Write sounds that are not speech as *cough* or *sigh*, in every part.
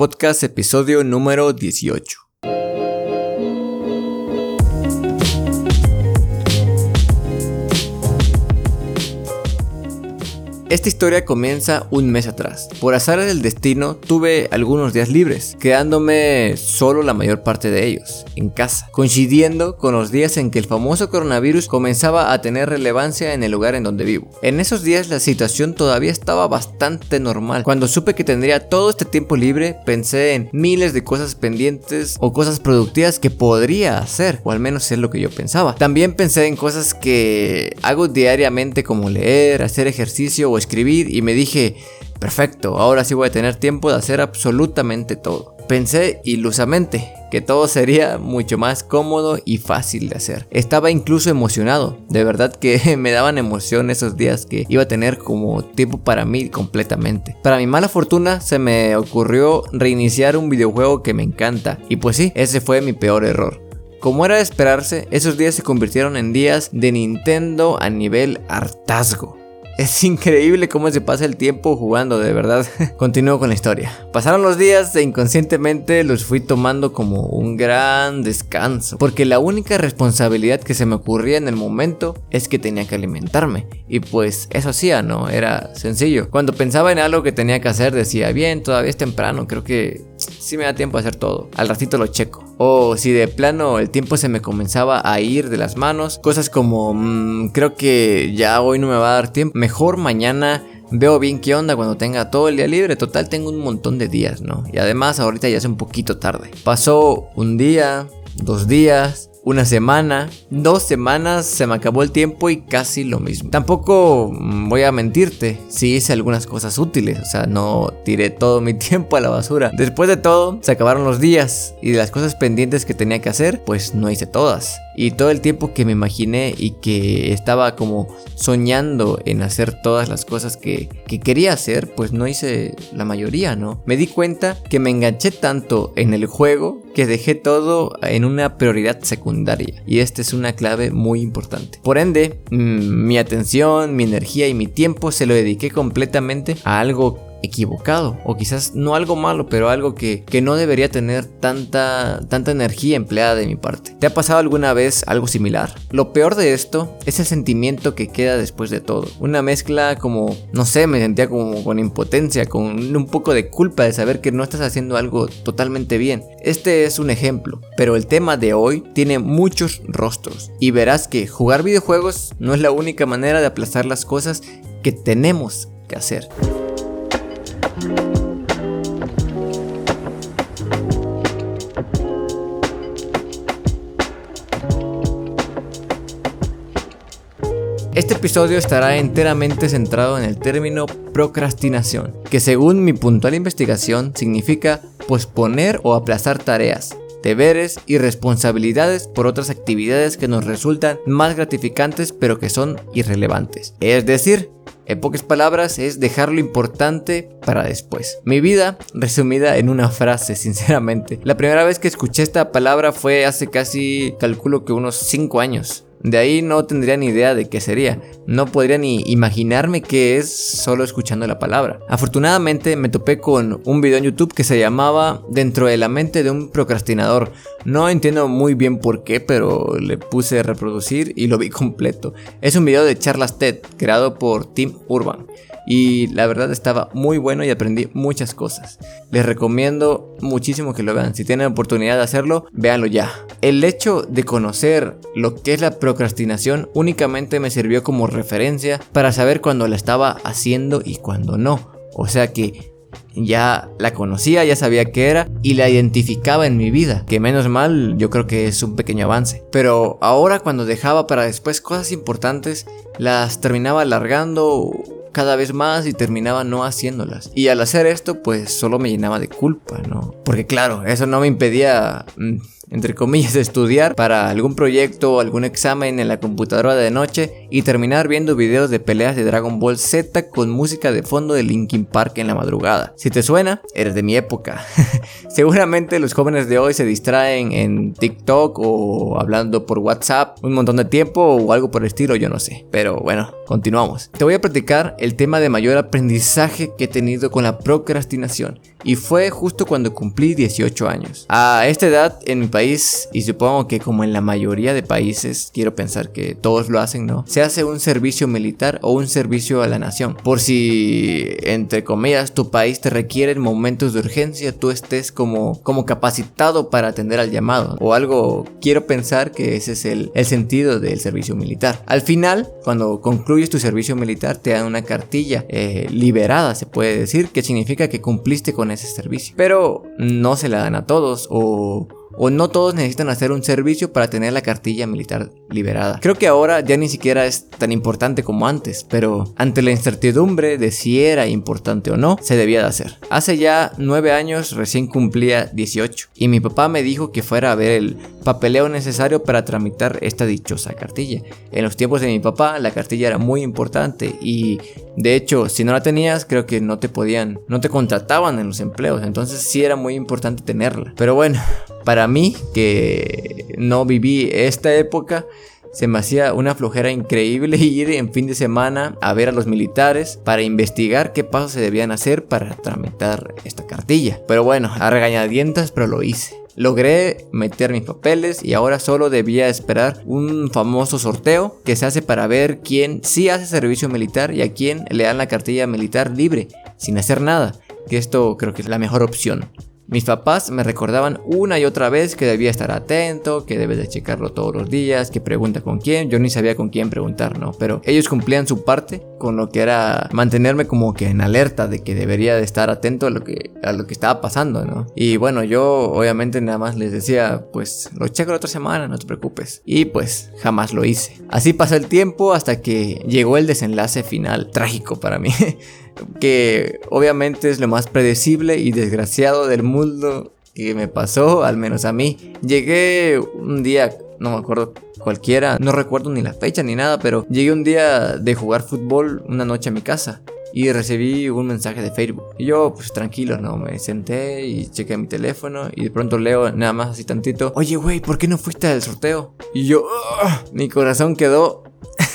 Podcast episodio número 18. Esta historia comienza un mes atrás. Por azar del destino, tuve algunos días libres, quedándome solo la mayor parte de ellos, en casa, coincidiendo con los días en que el famoso coronavirus comenzaba a tener relevancia en el lugar en donde vivo. En esos días la situación todavía estaba bastante normal. Cuando supe que tendría todo este tiempo libre, pensé en miles de cosas pendientes o cosas productivas que podría hacer, o al menos es lo que yo pensaba. También pensé en cosas que hago diariamente como leer, hacer ejercicio o escribir y me dije, perfecto, ahora sí voy a tener tiempo de hacer absolutamente todo. Pensé ilusamente que todo sería mucho más cómodo y fácil de hacer. Estaba incluso emocionado, de verdad que *laughs* me daban emoción esos días que iba a tener como tiempo para mí completamente. Para mi mala fortuna se me ocurrió reiniciar un videojuego que me encanta y pues sí, ese fue mi peor error. Como era de esperarse, esos días se convirtieron en días de Nintendo a nivel hartazgo. Es increíble cómo se pasa el tiempo jugando, de verdad. *laughs* Continúo con la historia. Pasaron los días e inconscientemente los fui tomando como un gran descanso. Porque la única responsabilidad que se me ocurría en el momento es que tenía que alimentarme. Y pues eso hacía, ¿no? Era sencillo. Cuando pensaba en algo que tenía que hacer decía, bien, todavía es temprano, creo que sí me da tiempo a hacer todo. Al ratito lo checo. O si de plano el tiempo se me comenzaba a ir de las manos, cosas como, mmm, creo que ya hoy no me va a dar tiempo, mejor mañana veo bien qué onda cuando tenga todo el día libre. Total, tengo un montón de días, ¿no? Y además ahorita ya es un poquito tarde. Pasó un día, dos días, una semana, dos semanas, se me acabó el tiempo y casi lo mismo. Tampoco mm, voy a mentirte, sí hice algunas cosas útiles, o sea, no tiré todo mi *laughs* tiempo a la basura. Después de todo, se acabaron los días y de las cosas pendientes que tenía que hacer, pues no hice todas. Y todo el tiempo que me imaginé y que estaba como soñando en hacer todas las cosas que, que quería hacer, pues no hice la mayoría, ¿no? Me di cuenta que me enganché tanto en el juego que dejé todo en una prioridad secundaria. Y esta es una clave muy importante. Por ende, mm, mi atención, mi energía y mi tiempo se lo dediqué completamente a algo equivocado o quizás no algo malo pero algo que, que, no debería tener tanta, tanta energía empleada de mi parte. ¿Te ha pasado alguna vez algo similar? Lo peor de esto es el sentimiento que queda después de todo. Una mezcla como, no sé, me sentía como con impotencia, con un poco de culpa de saber que no estás haciendo algo totalmente bien. Este es un ejemplo, pero el tema de hoy tiene muchos rostros y verás que jugar videojuegos no es la única manera de aplazar las cosas que tenemos que hacer. Este episodio estará enteramente centrado en el término procrastinación, que según mi puntual investigación significa posponer o aplazar tareas, deberes y responsabilidades por otras actividades que nos resultan más gratificantes pero que son irrelevantes. Es decir, en pocas palabras, es dejar lo importante para después. Mi vida resumida en una frase, sinceramente. La primera vez que escuché esta palabra fue hace casi, calculo que unos 5 años. De ahí no tendría ni idea de qué sería. No podría ni imaginarme qué es solo escuchando la palabra. Afortunadamente me topé con un video en YouTube que se llamaba Dentro de la mente de un procrastinador. No entiendo muy bien por qué, pero le puse reproducir y lo vi *laughs* completo. Es un video de charlas TED creado por Tim Urban y la verdad estaba muy bueno y aprendí muchas cosas. Les recomiendo muchísimo que lo vean. Si tienen oportunidad de hacerlo, véanlo ya. El hecho de conocer lo que es la procrastinación únicamente me sirvió como referencia para saber cuándo la estaba haciendo y cuándo no. O sea que ya la conocía, ya sabía qué era y la identificaba en mi vida, que menos mal yo creo que es un pequeño avance. Pero ahora cuando dejaba para después cosas importantes, las terminaba alargando cada vez más y terminaba no haciéndolas. Y al hacer esto, pues solo me llenaba de culpa, ¿no? Porque claro, eso no me impedía... Mm, entre comillas, estudiar para algún proyecto o algún examen en la computadora de noche y terminar viendo videos de peleas de Dragon Ball Z con música de fondo de Linkin Park en la madrugada. Si te suena, eres de mi época. *laughs* Seguramente los jóvenes de hoy se distraen en TikTok o hablando por WhatsApp un montón de tiempo o algo por el estilo, yo no sé. Pero bueno, continuamos. Te voy a platicar el tema de mayor aprendizaje que he tenido con la procrastinación y fue justo cuando cumplí 18 años. A esta edad en mi país, y supongo que como en la mayoría de países, quiero pensar que todos lo hacen, ¿no? Se hace un servicio militar o un servicio a la nación. Por si, entre comillas, tu país te requiere en momentos de urgencia, tú estés como, como capacitado para atender al llamado. O algo, quiero pensar que ese es el, el sentido del servicio militar. Al final, cuando concluyes tu servicio militar, te dan una cartilla eh, liberada, se puede decir, que significa que cumpliste con ese servicio. Pero no se la dan a todos o o no todos necesitan hacer un servicio para tener la cartilla militar liberada. Creo que ahora ya ni siquiera es tan importante como antes, pero ante la incertidumbre de si era importante o no, se debía de hacer. Hace ya 9 años recién cumplía 18 y mi papá me dijo que fuera a ver el papeleo necesario para tramitar esta dichosa cartilla. En los tiempos de mi papá la cartilla era muy importante y de hecho si no la tenías creo que no te podían, no te contrataban en los empleos, entonces sí era muy importante tenerla. Pero bueno, para mí, que no viví esta época, se me hacía una flojera increíble *laughs* ir en fin de semana a ver a los militares para investigar qué pasos se debían hacer para tramitar esta cartilla. Pero bueno, a regañadientas, pero lo hice. Logré meter mis papeles y ahora solo debía esperar un famoso sorteo que se hace para ver quién sí hace servicio militar y a quién le dan la cartilla militar libre, sin hacer nada. Que esto creo que es la mejor opción. Mis papás me recordaban una y otra vez que debía estar atento, que debes de checarlo todos los días, que pregunta con quién. Yo ni sabía con quién preguntar, ¿no? Pero ellos cumplían su parte con lo que era mantenerme como que en alerta de que debería de estar atento a lo que, a lo que estaba pasando, ¿no? Y bueno, yo obviamente nada más les decía, pues lo checo la otra semana, no te preocupes. Y pues jamás lo hice. Así pasó el tiempo hasta que llegó el desenlace final, trágico para mí. *laughs* que obviamente es lo más predecible y desgraciado del mundo que me pasó, al menos a mí. Llegué un día, no me acuerdo cualquiera, no recuerdo ni la fecha ni nada, pero llegué un día de jugar fútbol una noche a mi casa y recibí un mensaje de Facebook. Y yo, pues tranquilo, ¿no? Me senté y chequé mi teléfono y de pronto leo nada más así tantito, oye, güey, ¿por qué no fuiste al sorteo? Y yo, mi corazón quedó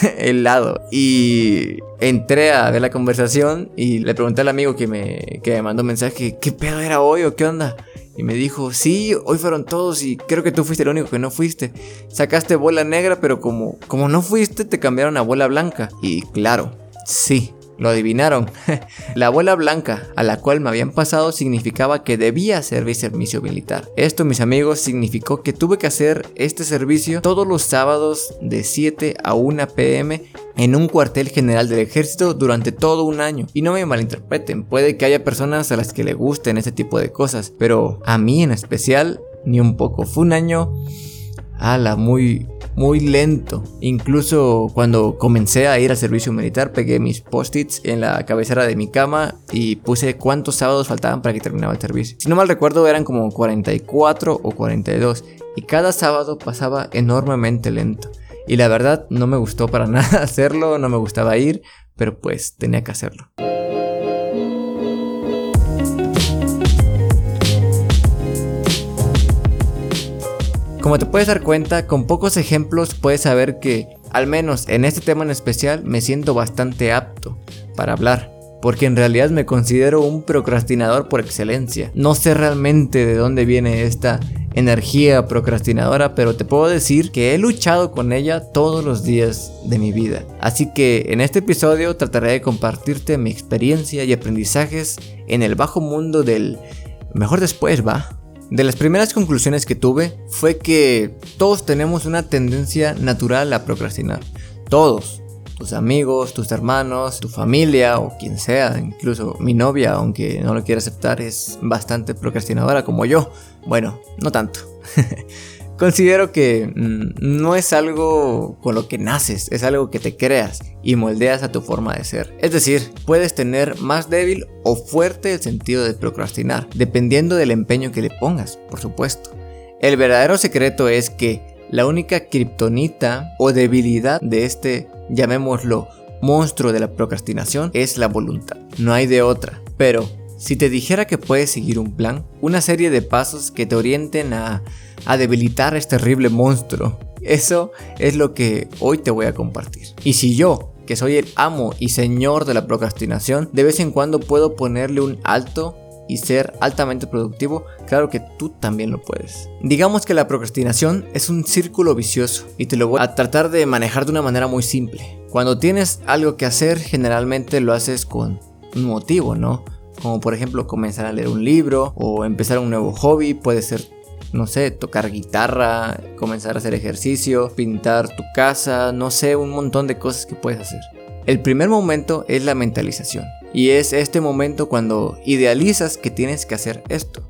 *laughs* helado. Y entré a ver la conversación y le pregunté al amigo que me, que me mandó un mensaje, ¿qué pedo era hoy o qué onda? Y me dijo, sí, hoy fueron todos y creo que tú fuiste el único que no fuiste. Sacaste bola negra, pero como, como no fuiste, te cambiaron a bola blanca. Y claro, sí, lo adivinaron. *laughs* la abuela blanca a la cual me habían pasado significaba que debía servir servicio militar. Esto, mis amigos, significó que tuve que hacer este servicio todos los sábados de 7 a 1 pm en un cuartel general del ejército durante todo un año. Y no me malinterpreten, puede que haya personas a las que le gusten ese tipo de cosas, pero a mí en especial, ni un poco. Fue un año, ala, muy, muy lento. Incluso cuando comencé a ir al servicio militar, pegué mis post-its en la cabecera de mi cama y puse cuántos sábados faltaban para que terminara el servicio. Si no mal recuerdo, eran como 44 o 42 y cada sábado pasaba enormemente lento. Y la verdad no me gustó para *laughs* nada hacerlo, no me gustaba ir, pero pues tenía que hacerlo. Como te puedes dar cuenta, con pocos ejemplos puedes saber que, al menos en este tema en especial, me siento bastante apto para hablar. Porque en realidad me considero un procrastinador por excelencia. No sé realmente de dónde viene esta energía procrastinadora, pero te puedo decir que he luchado con ella todos los días de mi vida. Así que en este episodio trataré de compartirte mi experiencia y aprendizajes en el bajo mundo del... Mejor después, va. De las primeras conclusiones que tuve fue que todos tenemos una tendencia natural a procrastinar. Todos. Tus amigos, tus hermanos, tu familia o quien sea, incluso mi novia, aunque no lo quiera aceptar, es bastante procrastinadora como yo. Bueno, no tanto. *laughs* Considero que mm, no es algo con lo que naces, es algo que te creas y moldeas a tu forma de ser. Es decir, puedes tener más débil o fuerte el sentido de procrastinar, dependiendo del empeño que le pongas, por supuesto. El verdadero secreto es que la única kriptonita o debilidad de este, llamémoslo, monstruo de la procrastinación es la voluntad. No hay de otra. Pero si te dijera que puedes seguir un plan, una serie de pasos que te orienten a debilitar a este terrible monstruo. Eso es lo que hoy te voy a compartir. Y si yo, que soy el amo y señor de la procrastinación, de vez en cuando puedo ponerle un alto y ser altamente productivo, claro que tú también lo puedes. Digamos que la procrastinación es un círculo vicioso y te lo voy a tratar de manejar de una manera muy simple. Cuando tienes algo que hacer, generalmente lo haces con un motivo, ¿no? Como por ejemplo comenzar a leer un libro o empezar un nuevo hobby, puede ser no sé, tocar guitarra, comenzar a hacer ejercicio, pintar tu casa, no sé, un montón de cosas que puedes hacer. El primer momento es la mentalización. Y es este momento cuando idealizas que tienes que hacer esto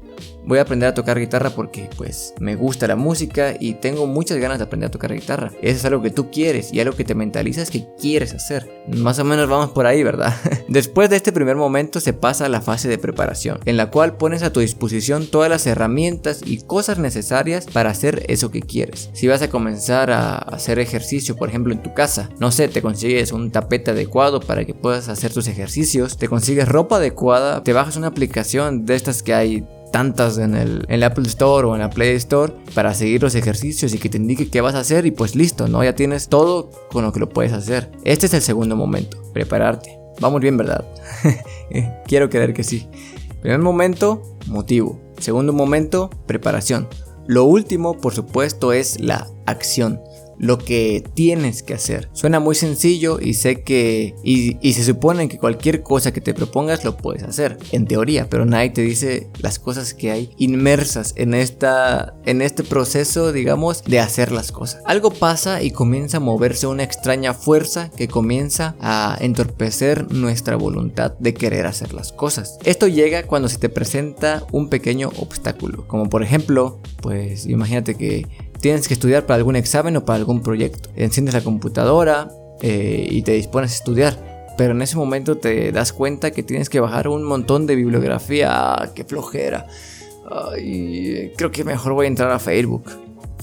voy a aprender a tocar guitarra porque pues me gusta la música y tengo muchas ganas de aprender a tocar guitarra. Eso es algo que tú quieres y algo que te mentalizas que quieres hacer. Más o menos vamos por ahí, ¿verdad? *laughs* Después de este primer momento se pasa a la fase de preparación, en la cual pones a tu disposición todas las herramientas y cosas necesarias para hacer eso que quieres. Si vas a comenzar a hacer ejercicio, por ejemplo, en tu casa, no sé, te consigues un tapete adecuado para que puedas hacer tus ejercicios, te consigues ropa adecuada, te bajas una aplicación de estas que hay tantas en el, Apple Store o en la Play Store para seguir los ejercicios y que te indique qué vas a hacer y pues listo, ¿no? Ya tienes todo con lo que lo puedes hacer. Este es el segundo momento, prepararte. Vamos bien, ¿verdad? *laughs* Quiero creer que sí. Primer momento, motivo. Segundo momento, preparación. Lo último, por supuesto, es la acción lo que tienes que hacer. Suena muy sencillo y sé que... Y, se supone que cualquier cosa que te propongas lo puedes hacer, en teoría, pero nadie te dice las cosas que hay inmersas en, esta, en este proceso, digamos, de hacer las cosas. Algo pasa y comienza a moverse una extraña fuerza que comienza a entorpecer nuestra voluntad de querer hacer las cosas. Esto llega cuando se te presenta un pequeño obstáculo, como por ejemplo, pues imagínate que tienes que estudiar para algún examen o para algún proyecto. Enciendes la computadora eh, y te dispones a estudiar. Pero en ese momento te das cuenta que tienes que bajar un montón de bibliografía. Ah, ¡Qué flojera! creo que mejor voy a entrar a Facebook.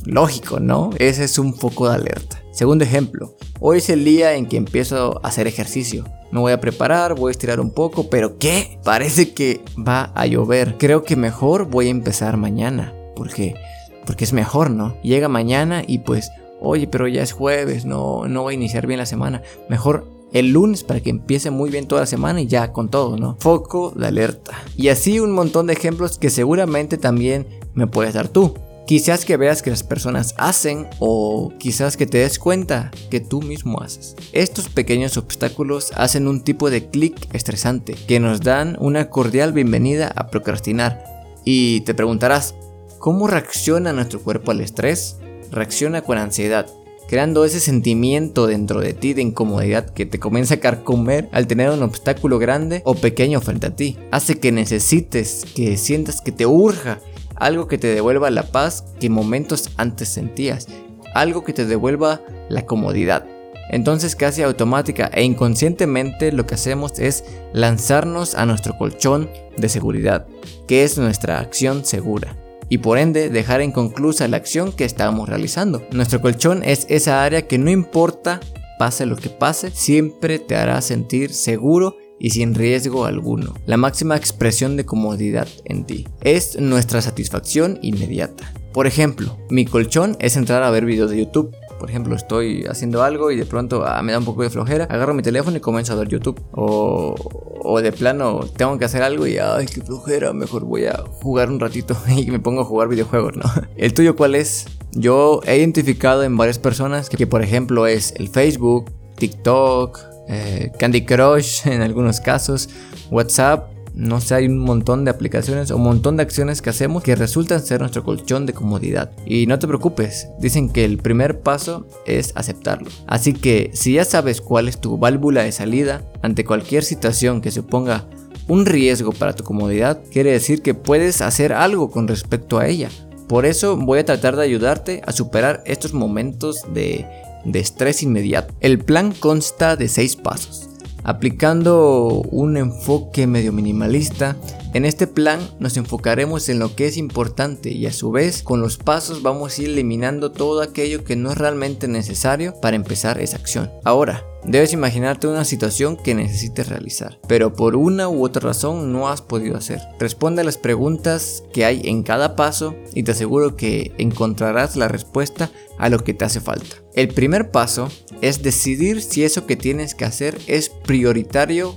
Lógico, ¿no? Ese es un foco de alerta. Segundo ejemplo, hoy es el día en que empiezo a hacer ejercicio. Me voy a preparar, voy a estirar un poco, pero ¿qué? Parece que va a llover. Creo que mejor voy a empezar mañana. Porque porque es mejor, ¿no? Llega mañana y pues, oye, pero ya es jueves, no, no voy a iniciar bien la semana. Mejor el lunes para que empiece muy bien toda la semana y ya con todo, ¿no? Foco de alerta. Y así un montón de ejemplos que seguramente también me puedes dar tú. Quizás que veas que las personas hacen o quizás que te des cuenta que tú mismo haces. Estos pequeños obstáculos hacen un tipo de clic estresante que nos dan una cordial bienvenida a procrastinar. Y te preguntarás, ¿Cómo reacciona nuestro cuerpo al estrés? Reacciona con ansiedad, creando ese sentimiento dentro de ti de incomodidad que te comienza a carcomer al tener un obstáculo grande o pequeño frente a ti. Hace que necesites, que sientas que te urja algo que te devuelva la paz que momentos antes sentías, algo que te devuelva la comodidad. Entonces casi automática e inconscientemente lo que hacemos es lanzarnos a nuestro colchón de seguridad, que es nuestra acción segura y por ende dejar inconclusa la acción que estábamos realizando. Nuestro colchón es esa área que no importa pase lo que pase, siempre te hará sentir seguro y sin riesgo alguno. La máxima expresión de comodidad en ti es nuestra satisfacción inmediata. Por ejemplo, mi colchón es entrar a ver videos de YouTube por ejemplo, estoy haciendo algo y de pronto ah, me da un poco de flojera, agarro mi teléfono y comienzo a ver YouTube. O, o de plano tengo que hacer algo y ay, qué flojera, mejor voy a jugar un ratito *laughs* y me pongo a jugar videojuegos, ¿no? *laughs* ¿El tuyo cuál es? Yo he identificado en varias personas que, por ejemplo, es el Facebook, TikTok, eh, Candy Crush *laughs* en algunos casos, WhatsApp no sé, hay un montón de aplicaciones o un montón de acciones que hacemos que resultan ser nuestro colchón de comodidad. Y no te preocupes, dicen que el primer paso es aceptarlo. Así que si ya sabes cuál es tu válvula de salida ante cualquier situación que suponga un riesgo para tu comodidad, quiere decir que puedes hacer algo con respecto a ella. Por eso voy a tratar de ayudarte a superar estos momentos de, de estrés inmediato. El plan consta de 6 pasos. Aplicando un enfoque medio minimalista, en este plan nos enfocaremos en lo que es importante y a su vez con los pasos vamos a ir eliminando todo aquello que no es realmente necesario para empezar esa acción. Ahora, Debes imaginarte una situación que necesites realizar, pero por una u otra razón no has podido hacer. Responde a las preguntas que hay en cada paso y te aseguro que encontrarás la respuesta a lo que te hace falta. El primer paso es decidir si eso que tienes que hacer es prioritario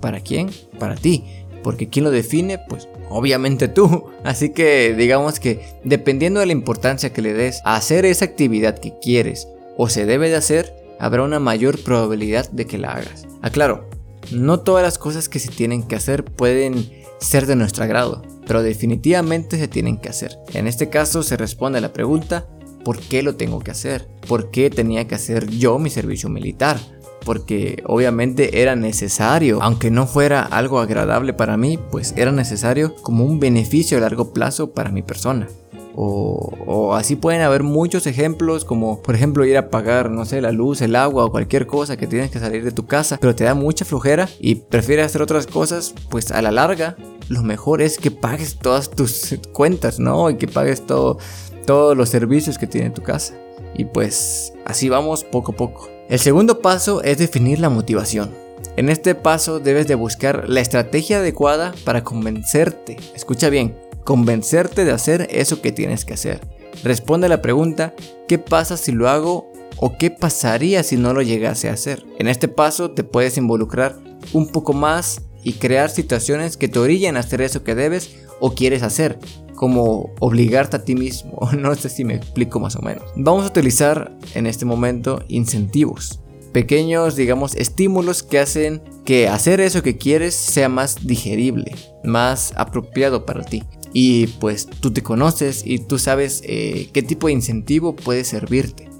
para quién, para ti porque ¿quién lo define? Pues obviamente tú. *laughs* Así que digamos que dependiendo de la importancia que le des a hacer esa actividad que quieres o se debe de hacer, habrá una mayor probabilidad de que la hagas. Aclaro, no todas las cosas que se tienen que hacer pueden ser de nuestro agrado, pero definitivamente se tienen que hacer. En este caso se responde a la pregunta, ¿por qué lo tengo que hacer? ¿Por qué tenía que hacer yo mi servicio militar? porque obviamente era necesario, aunque no fuera algo agradable para mí, pues era necesario como un beneficio a largo plazo para mi persona. O, así pueden haber muchos ejemplos como por ejemplo ir a pagar no sé la luz el agua o cualquier cosa que tienes que salir de tu casa pero te da mucha flojera y prefieres hacer otras cosas pues a la larga lo mejor es que pagues todas tus *laughs* cuentas no y que pagues todo todos los servicios que tiene tu casa. Y pues así vamos poco a poco. El segundo paso es definir la motivación. En este paso debes de buscar la estrategia adecuada para convencerte, escucha bien, convencerte de hacer eso que tienes que hacer. Responde a la pregunta, ¿qué pasa si lo hago o qué pasaría si no lo llegase a hacer? En este paso te puedes involucrar un poco más y crear situaciones que te orillen a hacer eso que debes o quieres hacer, como obligarte a ti mismo. *laughs* No sé si me explico más o menos. Vamos a utilizar en este momento incentivos. Pequeños, digamos, estímulos que hacen que hacer eso que quieres sea más digerible, más apropiado para ti y pues tú te conoces y tú sabes eh, qué tipo de incentivo puede servirte.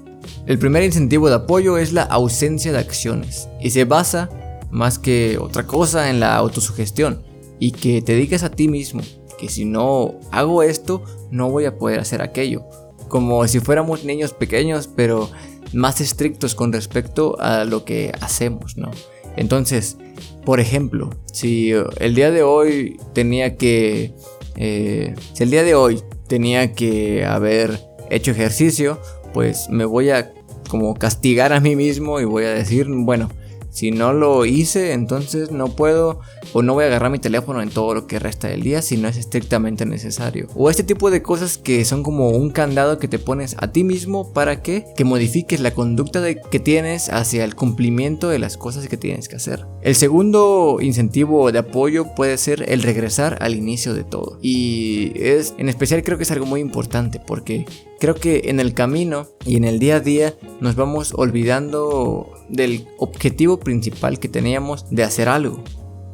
El primer incentivo de apoyo es la ausencia de acciones y se basa más que otra cosa en la autosugestión y que te digas a ti mismo que si no hago esto no voy a poder hacer aquello. Como si fuéramos niños pequeños pero más estrictos con respecto a lo que hacemos, ¿no? Entonces, por ejemplo, si el día de hoy tenía que eh, si el día de hoy tenía que haber hecho ejercicio, pues me voy a como castigar a mí mismo y voy a decir, bueno, si no lo hice, entonces no puedo o no voy a agarrar mi teléfono en todo lo que resta del día si no es estrictamente necesario. O este tipo de cosas que son como un candado que te pones a ti mismo para que, que modifiques la conducta que tienes hacia el cumplimiento de las cosas que tienes que hacer. El segundo incentivo de apoyo puede ser el regresar al inicio de todo. Y es en especial creo que es algo muy importante porque creo que en el camino y en el día a día nos vamos olvidando del objetivo principal que teníamos de hacer algo.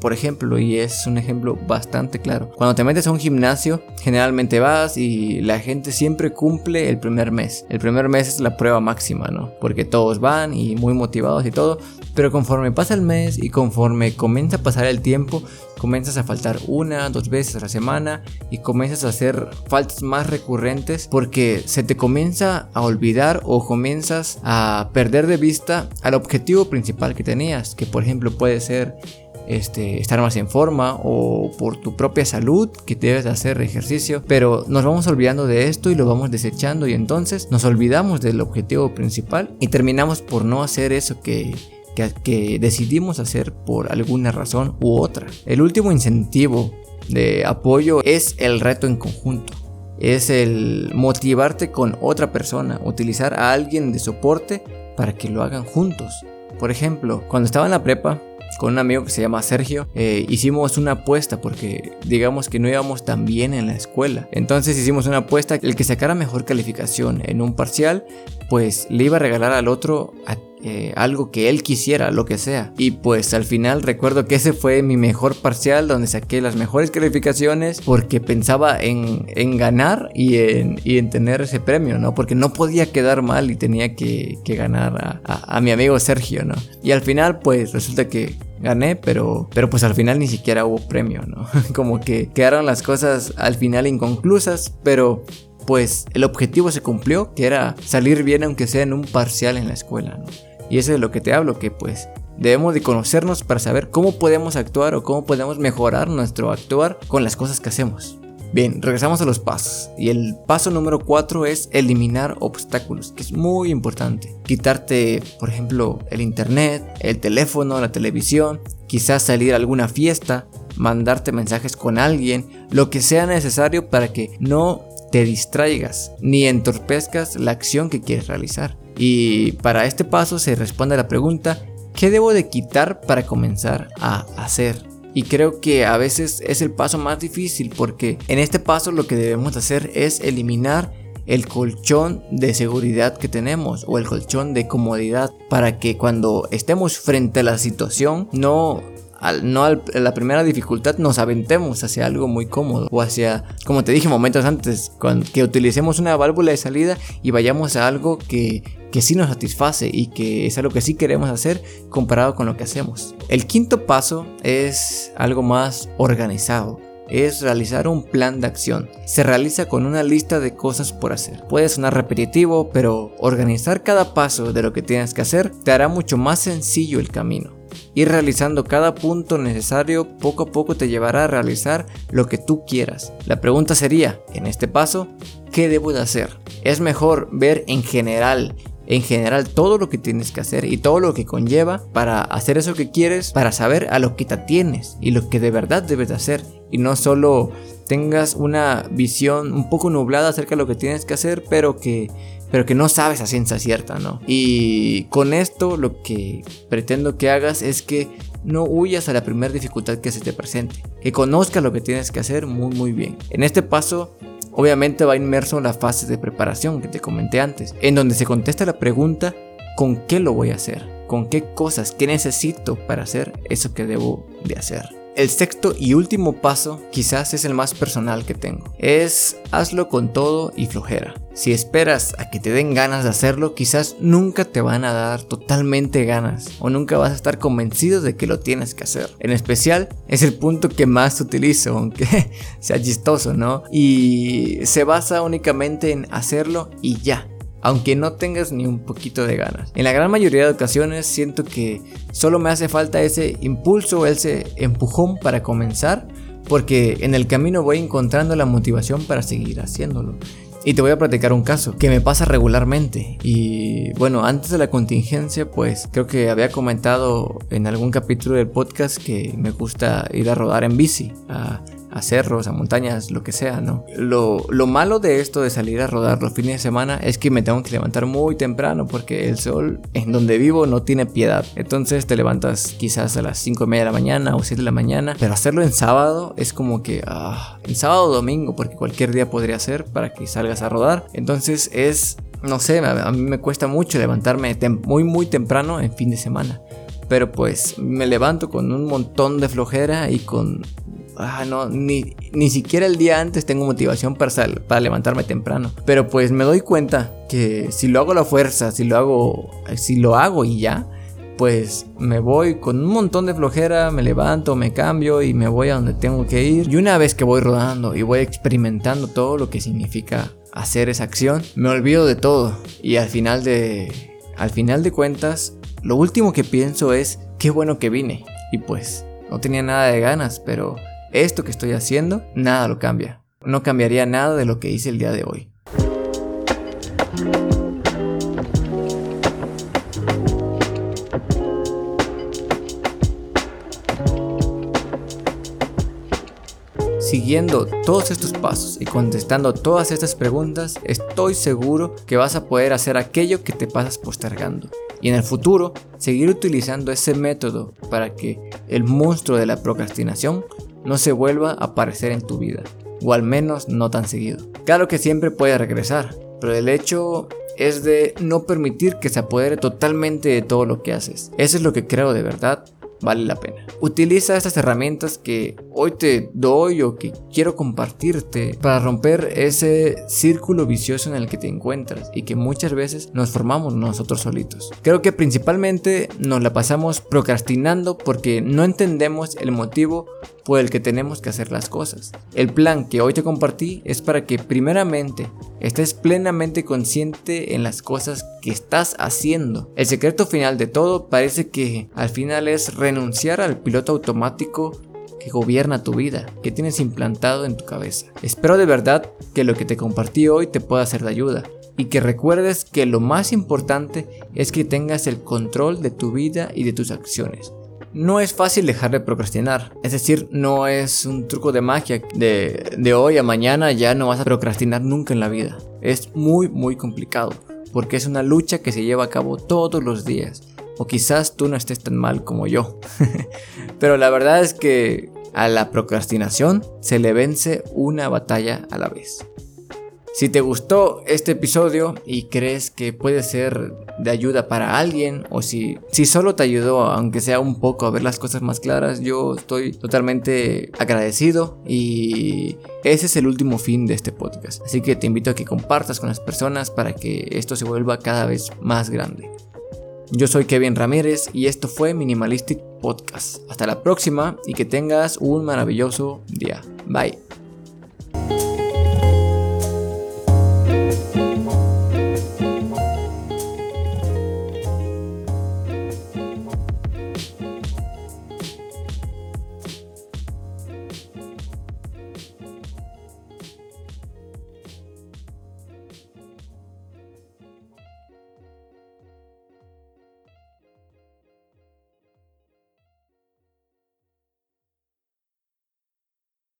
Por ejemplo, y es un ejemplo bastante claro, cuando te metes a un gimnasio, generalmente vas y la gente siempre cumple el primer mes. El primer mes es la prueba máxima, ¿no? Porque todos van y muy motivados y todo, pero conforme pasa el mes y conforme comienza a pasar el tiempo, comienzas a faltar una, dos veces a la semana y comienzas a hacer faltas más recurrentes porque se te comienza a olvidar o comienzas a perder de vista al objetivo principal que tenías, que por ejemplo puede ser este, estar más en forma o por tu propia salud que debes hacer ejercicio, pero nos vamos olvidando de esto y lo vamos desechando y entonces nos olvidamos del objetivo principal y terminamos por no hacer eso que que, decidimos hacer por alguna razón u otra. El último incentivo de apoyo es el reto en conjunto. Es el motivarte con otra persona, utilizar a alguien de soporte para que lo hagan juntos. Por ejemplo, cuando estaba en la prepa, con un amigo que se llama Sergio, eh, hicimos una apuesta porque digamos que no íbamos tan bien en la escuela. Entonces hicimos una apuesta, el que sacara mejor calificación en un parcial, pues le iba a regalar al otro eh, algo que él quisiera, lo que sea. Y pues al final recuerdo que ese fue mi mejor parcial donde saqué las mejores calificaciones porque pensaba en, ganar y en, en, tener ese premio, ¿no? Porque no podía quedar mal y tenía que, ganar a, a, mi amigo Sergio, ¿no? Y al final pues resulta que gané, pero, pero pues al final ni siquiera hubo premio, ¿no? *laughs* Como que quedaron las cosas al final inconclusas, pero pues el objetivo se cumplió, que era salir bien aunque sea en un parcial en la escuela, ¿no? Y eso es de lo que te hablo, que pues debemos de conocernos para saber cómo podemos actuar o cómo podemos mejorar nuestro actuar con las cosas que hacemos. Bien, regresamos a los pasos. Y el paso número 4 es eliminar obstáculos, que es muy importante. Quitarte, por ejemplo, el internet, el teléfono, la televisión, quizás salir a alguna fiesta, mandarte mensajes con alguien, lo que sea necesario para que no te distraigas ni entorpezcas la acción que quieres realizar. Y para este paso se responde a la pregunta, ¿qué debo de quitar para comenzar a hacer? Y creo que a veces es el paso más difícil porque en este paso lo que debemos hacer es eliminar el colchón de seguridad que tenemos o el colchón de comodidad para que cuando estemos frente a la situación no no a la primera dificultad nos aventemos hacia algo muy cómodo o hacia, como te dije momentos antes, que utilicemos una válvula de salida y vayamos a algo que, que sí nos satisface y que es algo que sí queremos hacer comparado con lo que hacemos. El quinto paso es algo más organizado es realizar un plan de acción. Se realiza con una lista de cosas por hacer. Puede sonar repetitivo, pero organizar cada paso de lo que tienes que hacer te hará mucho más sencillo el camino. Ir realizando cada punto necesario poco a poco te llevará a realizar lo que tú quieras. La pregunta sería, en este paso, ¿qué debo de hacer? Es mejor ver en general en general todo lo que tienes que hacer y todo lo que conlleva para hacer eso que quieres, para saber a lo que te tienes y lo que de verdad debes de hacer y no solo tengas una visión un poco nublada acerca de lo que tienes que hacer, pero que pero que no sabes a ciencia cierta, ¿no? Y con esto lo que pretendo que hagas es que no huyas a la primera dificultad que se te presente, que conozcas lo que tienes que hacer muy muy bien. En este paso obviamente va inmerso en la fase de preparación que te comenté antes, en donde se contesta la pregunta ¿con qué lo voy a hacer? ¿Con qué cosas? ¿Qué necesito para hacer eso que debo de hacer? El sexto y último paso quizás es el más personal que tengo. Es hazlo con todo y flojera. Si esperas a que te den ganas de hacerlo, quizás nunca te van a dar totalmente ganas o nunca vas a estar convencido de que lo tienes que hacer. En especial es el punto que más utilizo, aunque *laughs* sea chistoso, ¿no? Y se basa únicamente en hacerlo y ya aunque no tengas ni un poquito de ganas. En la gran mayoría de ocasiones siento que solo me hace falta ese impulso, ese empujón para comenzar, porque en el camino voy encontrando la motivación para seguir haciéndolo. Y te voy a platicar un caso que me pasa regularmente. Y bueno, antes de la contingencia, pues creo que había comentado en algún capítulo del podcast que me gusta ir a rodar en bici, a cerros, a montañas, lo que sea, ¿no? Lo, lo, malo de esto de salir a rodar los fines de semana es que me tengo que levantar muy temprano porque el sol en donde vivo no tiene piedad. Entonces te levantas quizás a las 5 y media de la mañana o 7 de la mañana, pero hacerlo en sábado es como que, ah, en sábado o domingo, porque cualquier día podría ser para que salgas a rodar. Entonces es, no sé, a mí me cuesta mucho levantarme muy, muy temprano en fin de semana pero pues me levanto con un montón de flojera y con ah, no, ni, ni siquiera el día antes tengo motivación para, para levantarme temprano. Pero pues me doy cuenta que si lo hago a la fuerza, si lo hago, si lo hago y ya, pues me voy con un montón de flojera, me levanto, me cambio y me voy a donde tengo que ir. Y una vez que voy rodando y voy experimentando todo lo que significa hacer esa acción, me olvido de todo y al final de al final de cuentas, lo último que pienso es qué bueno que vine y pues no tenía nada de ganas, pero esto que estoy haciendo, nada lo cambia. No cambiaría nada de lo que hice el día de hoy. Siguiendo todos estos pasos y contestando todas estas preguntas, estoy seguro que vas a poder hacer aquello que te pasas postergando. Y en el futuro, seguir utilizando ese método para que el monstruo de la procrastinación no se vuelva a aparecer en tu vida, o al menos no tan seguido. Claro que siempre puede regresar, pero el hecho es de no permitir que se apodere totalmente de todo lo que haces. Eso es lo que creo de verdad vale la pena. Utiliza estas herramientas que hoy te doy o que quiero compartirte para romper ese círculo vicioso en el que te encuentras y que muchas veces nos formamos nosotros solitos. Creo que principalmente nos la pasamos procrastinando porque no entendemos el motivo por el que tenemos que hacer las cosas. El plan que hoy te compartí es para que primeramente estés plenamente consciente en las cosas que estás haciendo. El secreto final de todo parece que al final es renunciar al piloto automático que gobierna tu vida, que tienes implantado en tu cabeza. Espero de verdad que lo que te compartí hoy te pueda ser de ayuda y que recuerdes que lo más importante es que tengas el control de tu vida y de tus acciones. No es fácil dejar de procrastinar, es decir, no es un truco de magia de, de hoy a mañana ya no vas a procrastinar nunca en la vida. Es muy muy complicado, porque es una lucha que se lleva a cabo todos los días O quizás tú no estés tan mal como yo. *laughs* Pero la verdad es que a la procrastinación se le vence una batalla a la vez. Si te gustó este episodio y crees que puede ser de ayuda para alguien o si, si solo te ayudó aunque sea un poco a ver las cosas más claras, yo estoy totalmente agradecido y ese es el último fin de este podcast. Así que te invito a que compartas con las personas para que esto se vuelva cada vez más grande. Yo soy Kevin Ramírez y esto fue Minimalistic Podcast. Hasta la próxima y que tengas un maravilloso día. Bye.